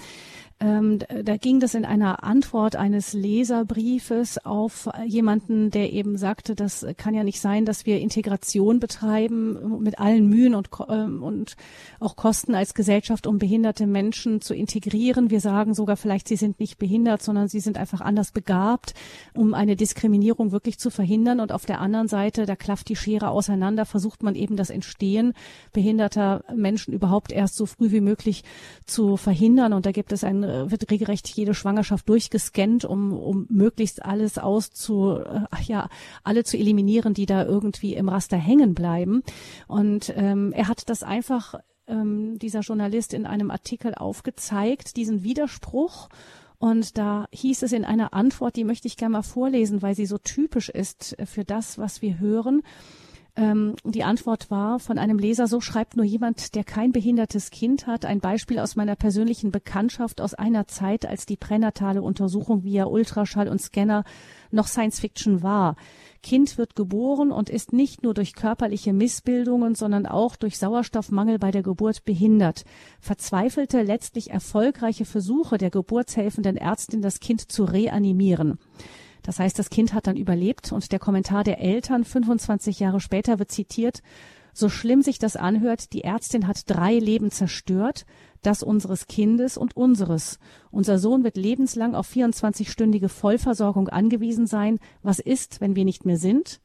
Ähm, da ging das in einer Antwort eines Leserbriefes auf jemanden, der eben sagte, das kann ja nicht sein, dass wir Integration betreiben mit allen Mühen und, ähm, und auch Kosten als Gesellschaft, um behinderte Menschen zu integrieren. Wir sagen sogar vielleicht, sie sind nicht behindert, sondern sie sind einfach anders begabt, um eine Diskriminierung wirklich zu verhindern. Und auf der anderen Seite, da klafft die Schere auseinander, versucht man eben das Entstehen behinderter Menschen überhaupt erst so früh wie möglich zu verhindern. Und da gibt es ein äh, wird regelrecht jede Schwangerschaft durchgescannt, um, um möglichst alles auszu, äh, ja, alle zu eliminieren, die da irgendwie im Raster hängen bleiben. Und ähm, er hat das einfach, ähm, dieser Journalist, in einem Artikel aufgezeigt, diesen Widerspruch. Und da hieß es in einer Antwort, die möchte ich gerne mal vorlesen, weil sie so typisch ist für das, was wir hören. Ähm, die Antwort war von einem Leser, so schreibt nur jemand, der kein behindertes Kind hat. Ein Beispiel aus meiner persönlichen Bekanntschaft aus einer Zeit, als die pränatale Untersuchung via Ultraschall und Scanner noch Science Fiction war. Kind wird geboren und ist nicht nur durch körperliche Missbildungen, sondern auch durch Sauerstoffmangel bei der Geburt behindert. Verzweifelte, letztlich erfolgreiche Versuche der geburtshelfenden Ärztin, das Kind zu reanimieren. Das heißt, das Kind hat dann überlebt und der Kommentar der Eltern 25 Jahre später wird zitiert, so schlimm sich das anhört, die Ärztin hat drei Leben zerstört, das unseres Kindes und unseres. Unser Sohn wird lebenslang auf 24-stündige Vollversorgung angewiesen sein. Was ist, wenn wir nicht mehr sind?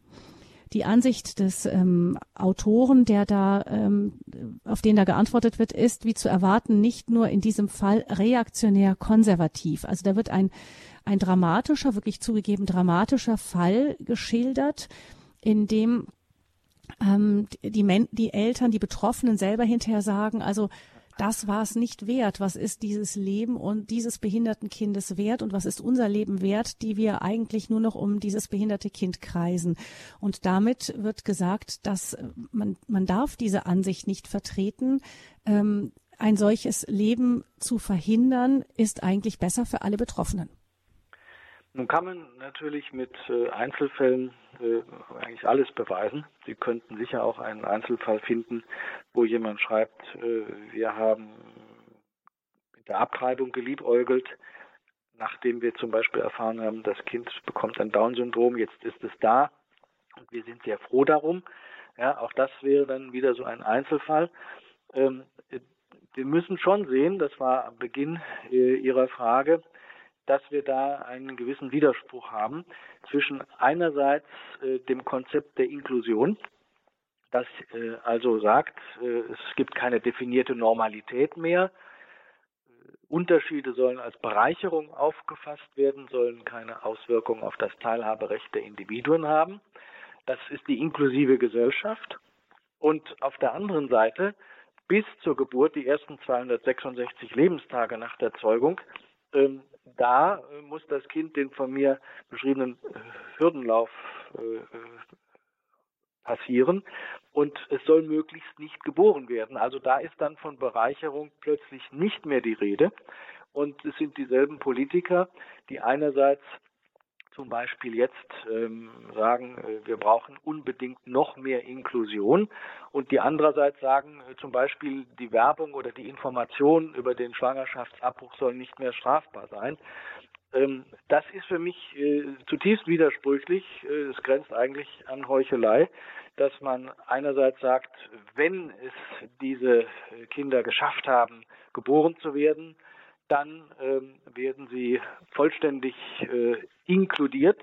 Die Ansicht des ähm, Autoren, der da, ähm, auf den da geantwortet wird, ist, wie zu erwarten, nicht nur in diesem Fall reaktionär konservativ. Also da wird ein ein dramatischer, wirklich zugegeben dramatischer Fall geschildert, in dem ähm, die, Men die Eltern, die Betroffenen selber hinterher sagen, also das war es nicht wert. Was ist dieses Leben und dieses behinderten Kindes wert und was ist unser Leben wert, die wir eigentlich nur noch um dieses behinderte Kind kreisen? Und damit wird gesagt, dass man, man darf diese Ansicht nicht vertreten. Ähm, ein solches Leben zu verhindern, ist eigentlich besser für alle Betroffenen. Nun kann man natürlich mit äh, Einzelfällen äh, eigentlich alles beweisen. Sie könnten sicher auch einen Einzelfall finden, wo jemand schreibt, äh, wir haben mit der Abtreibung geliebäugelt, nachdem wir zum Beispiel erfahren haben, das Kind bekommt ein Down-Syndrom, jetzt ist es da und wir sind sehr froh darum. Ja, auch das wäre dann wieder so ein Einzelfall. Ähm, wir müssen schon sehen, das war am Beginn Ihrer Frage, dass wir da einen gewissen Widerspruch haben zwischen einerseits äh, dem Konzept der Inklusion, das äh, also sagt, äh, es gibt keine definierte Normalität mehr, Unterschiede sollen als Bereicherung aufgefasst werden, sollen keine Auswirkungen auf das Teilhaberecht der Individuen haben. Das ist die inklusive Gesellschaft. Und auf der anderen Seite bis zur Geburt, die ersten 266 Lebenstage nach der Zeugung, ähm, da äh, muss das Kind den von mir beschriebenen äh, Hürdenlauf äh, passieren und es soll möglichst nicht geboren werden. Also da ist dann von Bereicherung plötzlich nicht mehr die Rede und es sind dieselben Politiker, die einerseits zum Beispiel jetzt ähm, sagen, äh, wir brauchen unbedingt noch mehr Inklusion und die andererseits sagen, äh, zum Beispiel die Werbung oder die Information über den Schwangerschaftsabbruch soll nicht mehr strafbar sein. Ähm, das ist für mich äh, zutiefst widersprüchlich. Äh, es grenzt eigentlich an Heuchelei, dass man einerseits sagt, wenn es diese Kinder geschafft haben, geboren zu werden, dann ähm, werden sie vollständig äh, inkludiert.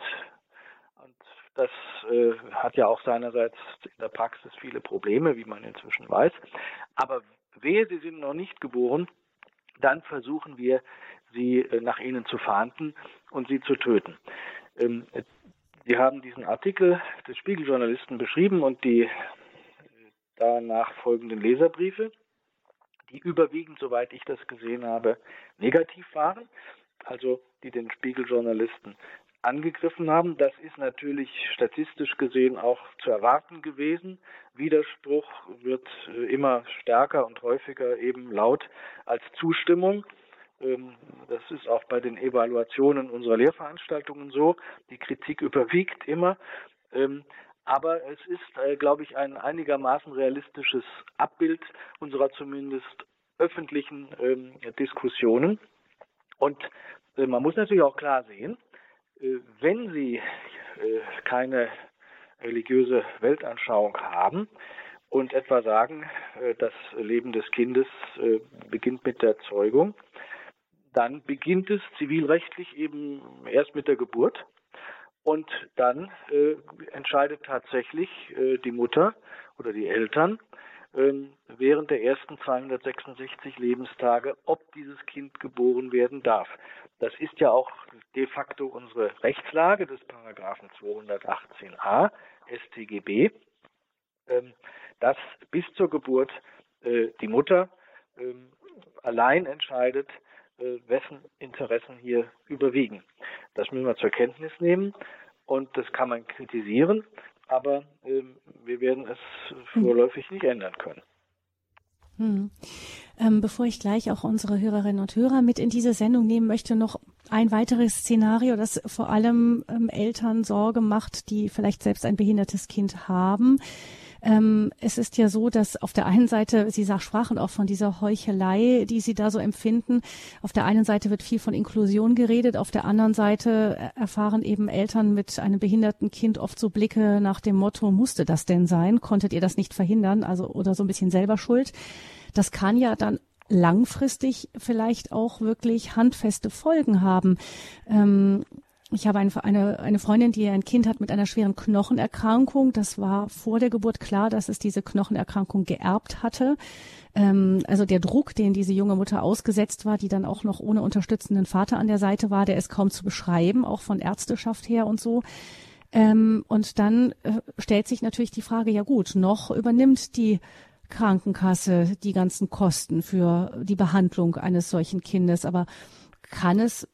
Und das äh, hat ja auch seinerseits in der Praxis viele Probleme, wie man inzwischen weiß. Aber wehe, sie sind noch nicht geboren, dann versuchen wir, sie äh, nach ihnen zu fahnden und sie zu töten. Ähm, Sie haben diesen Artikel des Spiegeljournalisten beschrieben und die äh, danach folgenden Leserbriefe die überwiegend, soweit ich das gesehen habe, negativ waren, also die den Spiegeljournalisten angegriffen haben. Das ist natürlich statistisch gesehen auch zu erwarten gewesen. Widerspruch wird äh, immer stärker und häufiger eben laut als Zustimmung. Ähm, das ist auch bei den Evaluationen unserer Lehrveranstaltungen so. Die Kritik überwiegt immer. Aber es ist, äh, glaube ich, ein einigermaßen realistisches Abbild unserer zumindest öffentlichen ähm, Diskussionen. Und äh, man muss natürlich auch klar sehen, äh, wenn Sie äh, keine religiöse Weltanschauung haben und etwa sagen, äh, das Leben des Kindes äh, beginnt mit der Zeugung, dann beginnt es zivilrechtlich eben erst mit der Geburt und dann äh, entscheidet tatsächlich äh, die Mutter oder die Eltern äh, während der ersten 266 Lebenstage, ob dieses Kind geboren werden darf. Das ist ja auch de facto unsere Rechtslage des Paragraphen 218a StGB, ähm, dass bis zur Geburt äh, die Mutter ähm, allein entscheidet, äh, wessen Interessen hier überwiegen. Das müssen wir zur Kenntnis nehmen und das kann man kritisieren, aber äh, wir werden es vorläufig nicht ändern können. Hm. Ähm, bevor ich gleich auch unsere Hörerinnen und Hörer mit in diese Sendung nehmen möchte, noch ein weiteres Szenario, das vor allem ähm, Eltern Sorge macht, die vielleicht selbst ein behindertes Kind haben. Ähm, es ist ja so, dass auf der einen Seite, Sie sprachen auch von dieser Heuchelei, die Sie da so empfinden. Auf der einen Seite wird viel von Inklusion geredet, auf der anderen Seite erfahren eben Eltern mit einem behinderten Kind oft so Blicke nach dem Motto, musste das denn sein? Konntet ihr das nicht verhindern? Also, oder so ein bisschen selber schuld. Das kann ja dann langfristig vielleicht auch wirklich handfeste Folgen haben. Ähm, ich habe eine, eine, eine Freundin, die ein Kind hat mit einer schweren Knochenerkrankung. Das war vor der Geburt klar, dass es diese Knochenerkrankung geerbt hatte. Ähm, also der Druck, den diese junge Mutter ausgesetzt war, die dann auch noch ohne unterstützenden Vater an der Seite war, der ist kaum zu beschreiben, auch von Ärzteschaft her und so. Ähm, und dann äh, stellt sich natürlich die Frage, ja gut, noch übernimmt die Krankenkasse die ganzen Kosten für die Behandlung eines solchen Kindes. Aber kann es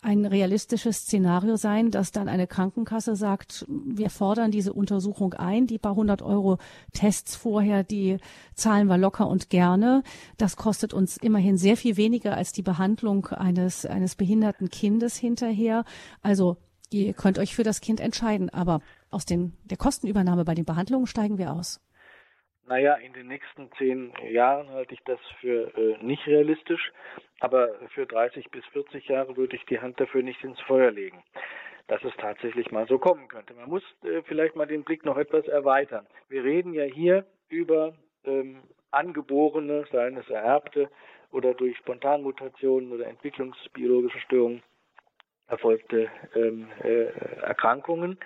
ein realistisches Szenario sein, dass dann eine Krankenkasse sagt, wir fordern diese Untersuchung ein, die paar hundert Euro Tests vorher, die zahlen wir locker und gerne. Das kostet uns immerhin sehr viel weniger als die Behandlung eines, eines behinderten Kindes hinterher. Also ihr könnt euch für das Kind entscheiden, aber aus den, der Kostenübernahme bei den Behandlungen steigen wir aus. Naja, in den nächsten zehn Jahren halte ich das für äh, nicht realistisch, aber für 30 bis 40 Jahre würde ich die Hand dafür nicht ins Feuer legen, dass es tatsächlich mal so kommen könnte. Man muss äh, vielleicht mal den Blick noch etwas erweitern. Wir reden ja hier über ähm, angeborene, seien es ererbte oder durch Spontanmutationen oder entwicklungsbiologische Störungen erfolgte ähm, äh, Erkrankungen,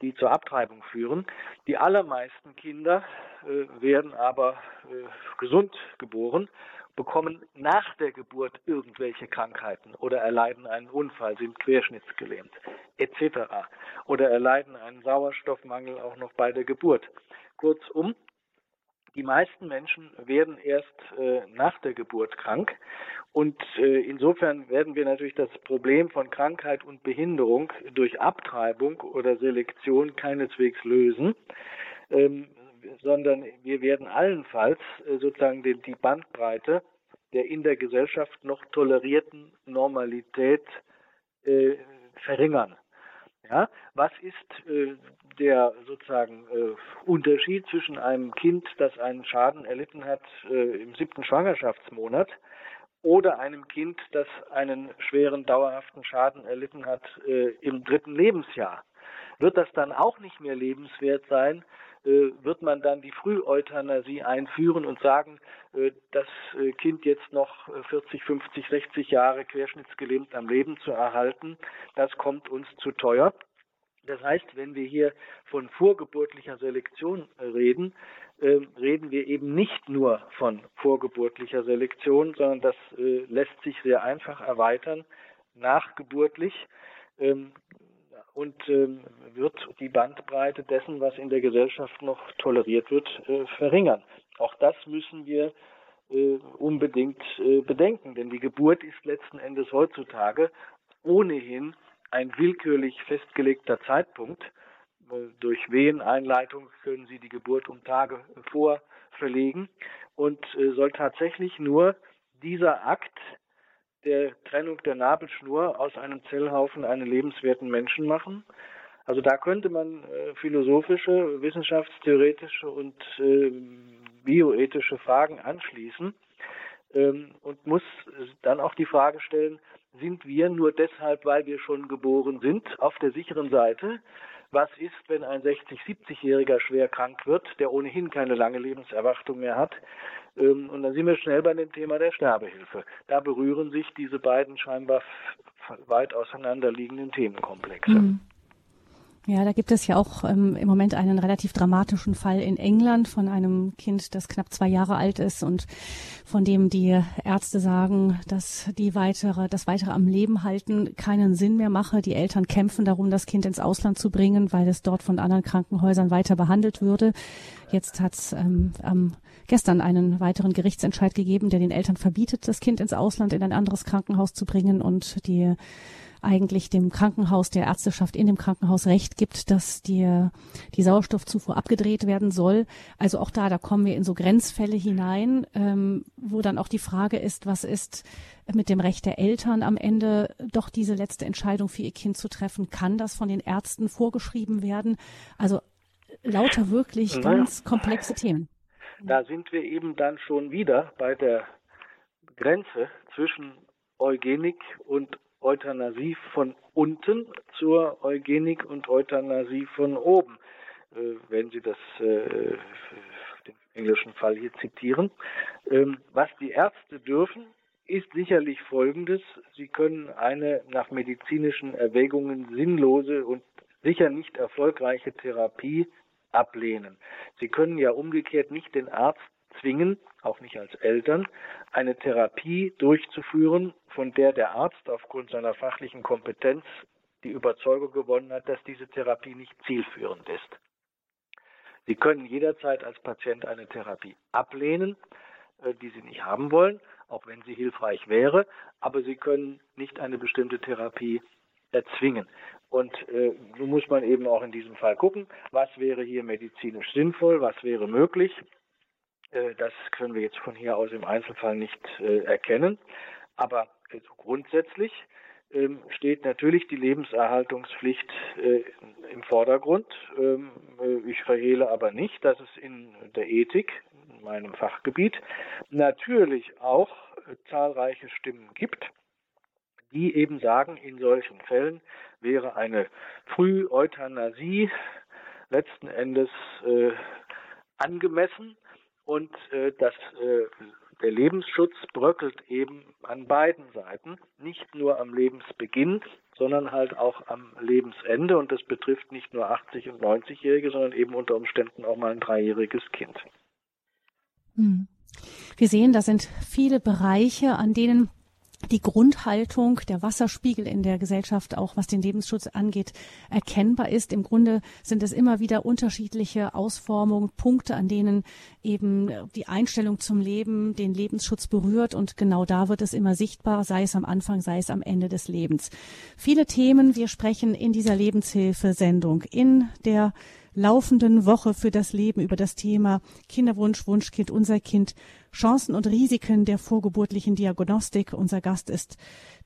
die zur Abtreibung führen. Die allermeisten Kinder äh, werden aber äh, gesund geboren, bekommen nach der Geburt irgendwelche Krankheiten oder erleiden einen Unfall, sind querschnittsgelähmt etc. oder erleiden einen Sauerstoffmangel auch noch bei der Geburt. Kurzum, die meisten Menschen werden erst äh, nach der Geburt krank und äh, insofern werden wir natürlich das Problem von Krankheit und Behinderung durch Abtreibung oder Selektion keineswegs lösen, ähm, sondern wir werden allenfalls äh, sozusagen die, Bandbreite der in der Gesellschaft noch tolerierten Normalität äh, verringern. Ja, was ist äh, der sozusagen äh, Unterschied zwischen einem Kind, das einen Schaden erlitten hat äh, im siebten Schwangerschaftsmonat oder einem Kind, das einen schweren dauerhaften Schaden erlitten hat äh, im dritten Lebensjahr? Wird das dann auch nicht mehr lebenswert sein? Äh, wird man dann die Früheuthanasie einführen und sagen, äh, das äh, Kind jetzt noch 40, 50, 60 Jahre querschnittsgelähmt am Leben zu erhalten, das kommt uns zu teuer. Das heißt, wenn wir hier von vorgeburtlicher Selektion reden, reden wir eben nicht nur von vorgeburtlicher Selektion, sondern das lässt sich sehr einfach erweitern, nachgeburtlich. Und ähm, wird die Bandbreite dessen, was in der Gesellschaft noch toleriert wird, äh, verringern. Auch das müssen wir äh, unbedingt äh, bedenken, denn die Geburt ist letzten Endes heutzutage ohnehin ein willkürlich festgelegter Zeitpunkt. Äh, durch Weheneinleitung können Sie die Geburt um Tage vor verlegen und äh, soll tatsächlich nur dieser Akt der Trennung der Nabelschnur aus einem Zellhaufen einen lebenswerten Menschen machen. Also da könnte man äh, philosophische, wissenschaftstheoretische und äh, bioethische Fragen anschließen ähm, und muss dann auch die Frage stellen, sind wir nur deshalb, weil wir schon geboren sind, auf der sicheren Seite. Was ist, wenn ein 60-, 70-Jähriger schwer krank wird, der ohnehin keine lange Lebenserwartung mehr hat? Ähm, und dann sind wir schnell bei dem Thema der Sterbehilfe. Da berühren sich diese beiden scheinbar weit auseinanderliegenden Themenkomplexe. Mhm. Ja, da gibt es ja auch ähm, im Moment einen relativ dramatischen Fall in England von einem Kind, das knapp zwei Jahre alt ist und von dem die Ärzte sagen, dass die weitere, das weitere am Leben halten keinen Sinn mehr mache. Die Eltern kämpfen darum, das Kind ins Ausland zu bringen, weil es dort von anderen Krankenhäusern weiter behandelt würde. Jetzt hat es ähm, am gestern einen weiteren Gerichtsentscheid gegeben, der den Eltern verbietet, das Kind ins Ausland in ein anderes Krankenhaus zu bringen und die eigentlich dem Krankenhaus, der Ärzteschaft in dem Krankenhaus Recht gibt, dass die, die Sauerstoffzufuhr abgedreht werden soll. Also auch da, da kommen wir in so Grenzfälle hinein, ähm, wo dann auch die Frage ist, was ist mit dem Recht der Eltern am Ende doch diese letzte Entscheidung für ihr Kind zu treffen? Kann das von den Ärzten vorgeschrieben werden? Also lauter wirklich naja. ganz komplexe Themen. Da sind wir eben dann schon wieder bei der Grenze zwischen Eugenik und Euthanasie von unten zur Eugenik und Euthanasie von oben, äh, wenn Sie das äh, den englischen Fall hier zitieren. Ähm, was die Ärzte dürfen, ist sicherlich Folgendes. Sie können eine nach medizinischen Erwägungen sinnlose und sicher nicht erfolgreiche Therapie ablehnen. Sie können ja umgekehrt nicht den Arzt zwingen, auch nicht als Eltern, eine Therapie durchzuführen, von der der Arzt aufgrund seiner fachlichen Kompetenz die Überzeugung gewonnen hat, dass diese Therapie nicht zielführend ist. Sie können jederzeit als Patient eine Therapie ablehnen, äh, die Sie nicht haben wollen, auch wenn sie hilfreich wäre, aber Sie können nicht eine bestimmte Therapie erzwingen. Und äh, nun muss man eben auch in diesem Fall gucken, was wäre hier medizinisch sinnvoll, was wäre möglich. Äh, das können wir jetzt von hier aus im Einzelfall nicht äh, erkennen. Aber äh, grundsätzlich ähm, steht natürlich die Lebenserhaltungspflicht im Vordergrund. Ähm, ich verhehle aber nicht, dass es in der Ethik, in meinem Fachgebiet, natürlich auch zahlreiche Stimmen gibt, die eben sagen, in solchen Fällen wäre eine Früheuthanasie letzten Endes angemessen und äh, das, äh, der Lebensschutz bröckelt eben an beiden Seiten, nicht nur am Lebensbeginn, sondern halt auch am Lebensende. Und das betrifft nicht nur 80- und 90-Jährige, sondern eben unter Umständen auch mal ein dreijähriges Kind. Hm. Wir sehen, da sind viele Bereiche, an denen die Grundhaltung, der Wasserspiegel in der Gesellschaft, auch was den Lebensschutz angeht, erkennbar ist. Im Grunde sind es immer wieder unterschiedliche Ausformungen, Punkte, an denen eben die Einstellung zum Leben den Lebensschutz berührt. Und genau da wird es immer sichtbar, sei es am Anfang, sei es am Ende des Lebens. Viele Themen, wir sprechen in dieser Lebenshilfesendung, in der laufenden Woche für das Leben über das Thema Kinderwunsch, Wunschkind, unser Kind, Chancen und Risiken der vorgeburtlichen Diagnostik. Unser Gast ist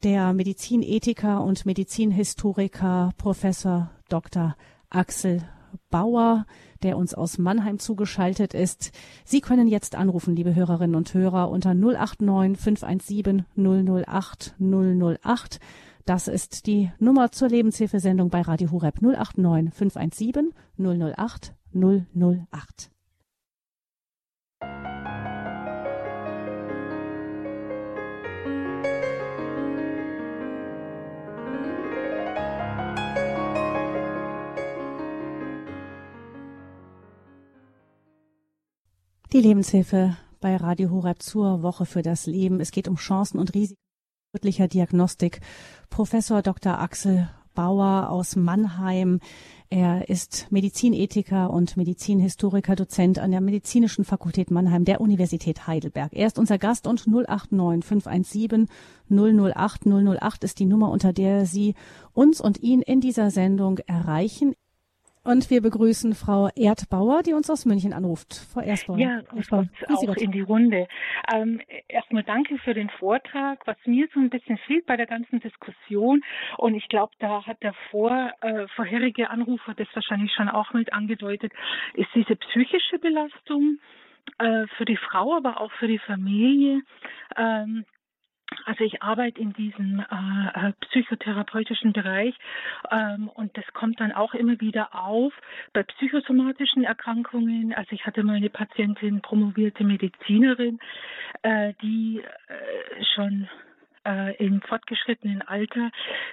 der Medizinethiker und Medizinhistoriker Professor Dr. Axel Bauer, der uns aus Mannheim zugeschaltet ist. Sie können jetzt anrufen, liebe Hörerinnen und Hörer, unter 089 517 008 008. Das ist die Nummer zur Lebenshilfesendung bei Radio Hureb 089 517 008 008. Die Lebenshilfe bei Radio Horeb zur Woche für das Leben. Es geht um Chancen und Risiken geburtlicher Diagnostik. Professor Dr. Axel Bauer aus Mannheim. Er ist Medizinethiker und Medizinhistoriker, Dozent an der Medizinischen Fakultät Mannheim der Universität Heidelberg. Er ist unser Gast und 089 517 008 008 ist die Nummer, unter der Sie uns und ihn in dieser Sendung erreichen. Und wir begrüßen Frau Erdbauer, die uns aus München anruft. Frau Erdbauer. Ja, Frau, auch in die Runde. Ähm, erstmal danke für den Vortrag. Was mir so ein bisschen fehlt bei der ganzen Diskussion, und ich glaube, da hat der vor, äh, vorherige Anrufer das wahrscheinlich schon auch mit angedeutet, ist diese psychische Belastung äh, für die Frau, aber auch für die Familie. Ähm, also ich arbeite in diesem äh, äh, psychotherapeutischen Bereich ähm, und das kommt dann auch immer wieder auf bei psychosomatischen Erkrankungen. Also ich hatte mal eine Patientin, promovierte Medizinerin, äh, die äh, schon äh, im fortgeschrittenen Alter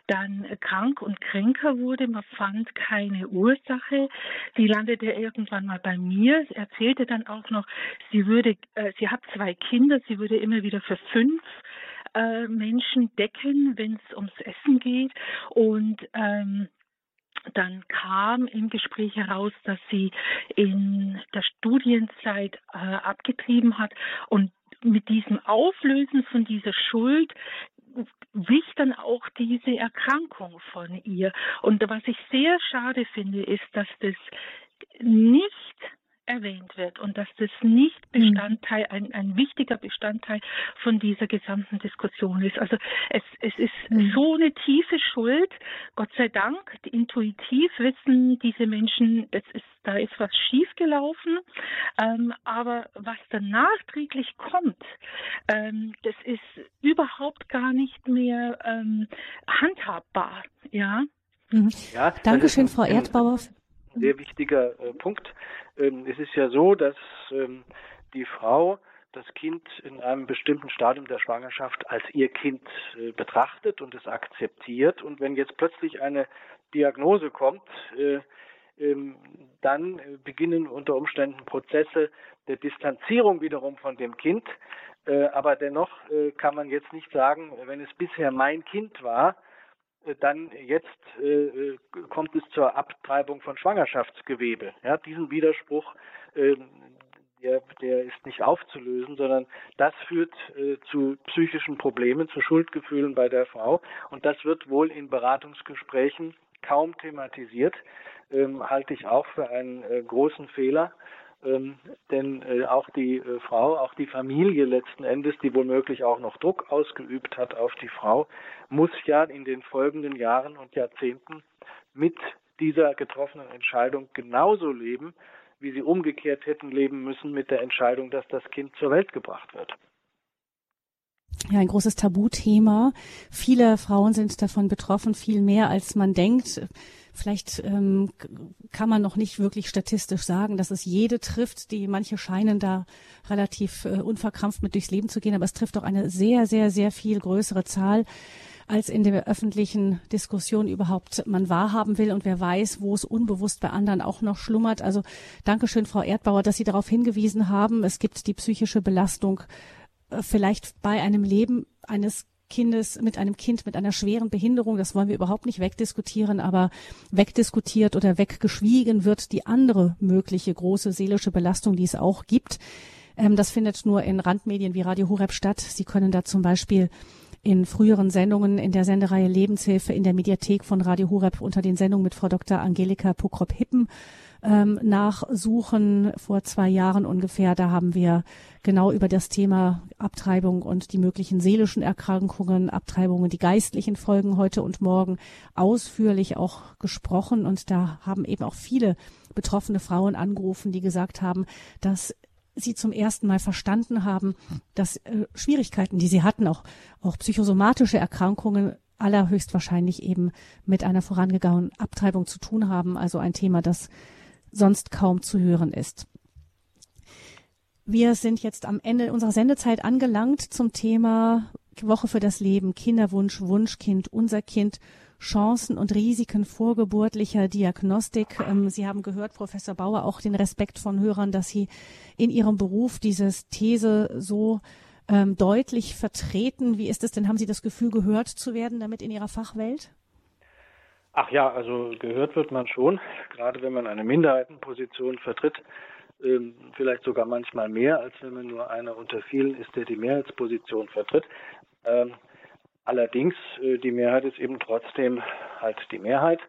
dann krank und kränker wurde. Man fand keine Ursache. Die landete irgendwann mal bei mir, erzählte dann auch noch, sie würde, äh, sie hat zwei Kinder, sie würde immer wieder für fünf äh, Menschen decken, wenn es ums Essen geht. Und ähm, dann kam im Gespräch heraus, dass sie in der Studienzeit äh, abgetrieben hat und mit diesem Auflösen von dieser Schuld wich dann auch diese Erkrankung von ihr. Und was ich sehr schade finde, ist, dass das nicht erwähnt wird und dass das nicht hm. Bestandteil, ein, ein wichtiger Bestandteil von dieser gesamten Diskussion ist. Also es, es ist mhm. so eine tiefe Schuld, Gott sei Dank, intuitiv wissen diese Menschen, es ist, da ist was schiefgelaufen, ähm, aber was dann nachträglich kommt, ähm, das ist überhaupt gar nicht mehr ähm, handhabbar, ja. Mhm. ja Dankeschön, Frau Erdbauer sehr wichtiger äh, Punkt. Ähm, es ist ja so, dass ähm, die Frau das Kind in einem bestimmten Stadium der Schwangerschaft als ihr Kind äh, betrachtet und es akzeptiert. Und wenn jetzt plötzlich eine Diagnose kommt, äh, ähm, dann beginnen unter Umständen Prozesse der Distanzierung wiederum von dem Kind. Äh, aber dennoch äh, kann man jetzt nicht sagen, wenn es bisher mein Kind war, äh, dann jetzt äh, äh, kommt es zur Abtreibung von Schwangerschaftsgewebe. Ja, diesen Widerspruch, äh, der, der ist nicht aufzulösen, sondern das führt äh, zu psychischen Problemen, zu Schuldgefühlen bei der Frau. Und das wird wohl in Beratungsgesprächen kaum thematisiert, ähm, halte ich auch für einen äh, großen Fehler. Ähm, denn äh, auch die äh, Frau, auch die Familie letzten Endes, die womöglich auch noch Druck ausgeübt hat auf die Frau, muss ja in den folgenden Jahren und Jahrzehnten mit dieser getroffenen Entscheidung genauso leben, wie sie umgekehrt hätten leben müssen mit der Entscheidung, dass das Kind zur Welt gebracht wird. Ja, ein großes Tabuthema. Viele Frauen sind davon betroffen, viel mehr als man denkt. Vielleicht ähm, kann man noch nicht wirklich statistisch sagen, dass es jede trifft. Die manche scheinen da relativ äh, unverkrampft mit durchs Leben zu gehen, aber es trifft doch eine sehr, sehr, sehr viel größere Zahl als in der öffentlichen Diskussion überhaupt man wahrhaben will und wer weiß, wo es unbewusst bei anderen auch noch schlummert. Also Dankeschön, Frau Erdbauer, dass Sie darauf hingewiesen haben. Es gibt die psychische Belastung äh, vielleicht bei einem Leben eines Kindes, mit einem Kind mit einer schweren Behinderung, das wollen wir überhaupt nicht wegdiskutieren, aber wegdiskutiert oder weggeschwiegen wird die andere mögliche große seelische Belastung, die es auch gibt. Ähm, das findet nur in Randmedien wie Radio Horeb statt. Sie können da zum Beispiel in früheren Sendungen in der Sendereihe Lebenshilfe in der Mediathek von Radio Horeb unter den Sendungen mit Frau Dr. Angelika Pokrop-Hippen ähm, nachsuchen. Vor zwei Jahren ungefähr, da haben wir genau über das Thema Abtreibung und die möglichen seelischen Erkrankungen, Abtreibungen, die geistlichen Folgen heute und morgen ausführlich auch gesprochen. Und da haben eben auch viele betroffene Frauen angerufen, die gesagt haben, dass sie zum ersten Mal verstanden haben, dass äh, Schwierigkeiten, die sie hatten, auch, auch psychosomatische Erkrankungen allerhöchstwahrscheinlich eben mit einer vorangegangenen Abtreibung zu tun haben. Also ein Thema, das sonst kaum zu hören ist. Wir sind jetzt am Ende unserer Sendezeit angelangt zum Thema Woche für das Leben, Kinderwunsch, Wunschkind, unser Kind, Chancen und Risiken vorgeburtlicher Diagnostik. Ähm, Sie haben gehört, Professor Bauer, auch den Respekt von Hörern, dass Sie in Ihrem Beruf dieses These so ähm, deutlich vertreten. Wie ist es denn? Haben Sie das Gefühl, gehört zu werden damit in Ihrer Fachwelt? Ach ja, also gehört wird man schon, gerade wenn man eine Minderheitenposition vertritt, ähm, vielleicht sogar manchmal mehr, als wenn man nur einer unter vielen ist, der die Mehrheitsposition vertritt. Ähm, allerdings, äh, die Mehrheit ist eben trotzdem halt die Mehrheit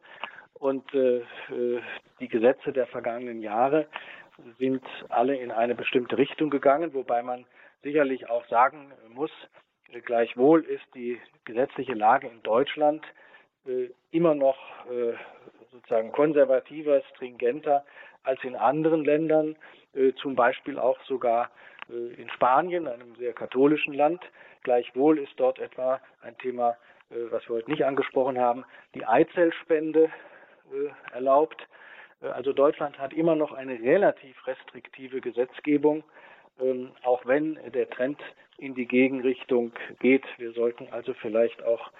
und äh, äh, die Gesetze der vergangenen Jahre sind alle in eine bestimmte Richtung gegangen, wobei man sicherlich auch sagen muss, gleichwohl ist die gesetzliche Lage in Deutschland immer noch äh, sozusagen konservativer, stringenter als in anderen Ländern, äh, zum Beispiel auch sogar äh, in Spanien, einem sehr katholischen Land. Gleichwohl ist dort etwa ein Thema, äh, was wir heute nicht angesprochen haben, die Eizellspende äh, erlaubt. Äh, also Deutschland hat immer noch eine relativ restriktive Gesetzgebung, ähm, auch wenn der Trend in die Gegenrichtung geht. Wir sollten also vielleicht auch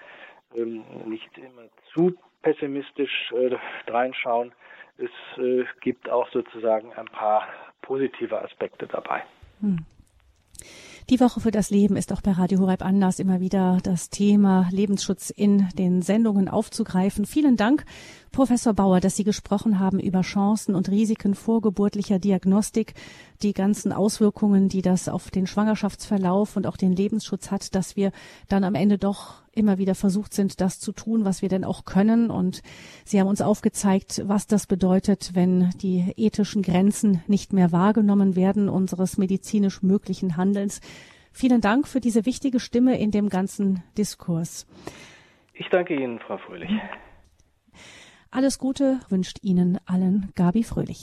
ähm, nicht immer zu pessimistisch äh, reinschauen. Es äh, gibt auch sozusagen ein paar positive Aspekte dabei. Hm. Die Woche für das Leben ist auch bei Radio Horeb Anlass immer wieder das Thema Lebensschutz in den Sendungen aufzugreifen. Vielen Dank, Professor Bauer, dass Sie gesprochen haben über Chancen und Risiken vorgeburtlicher Diagnostik, die ganzen Auswirkungen, die das auf den Schwangerschaftsverlauf und auch den Lebensschutz hat, dass wir dann am Ende doch immer wieder versucht sind, das zu tun, was wir denn auch können. Und Sie haben uns aufgezeigt, was das bedeutet, wenn die ethischen Grenzen nicht mehr wahrgenommen werden unseres medizinisch möglichen Handelns. Vielen Dank für diese wichtige Stimme in dem ganzen Diskurs. Ich danke Ihnen, Frau Fröhlich. Alles Gute wünscht Ihnen allen Gabi Fröhlich.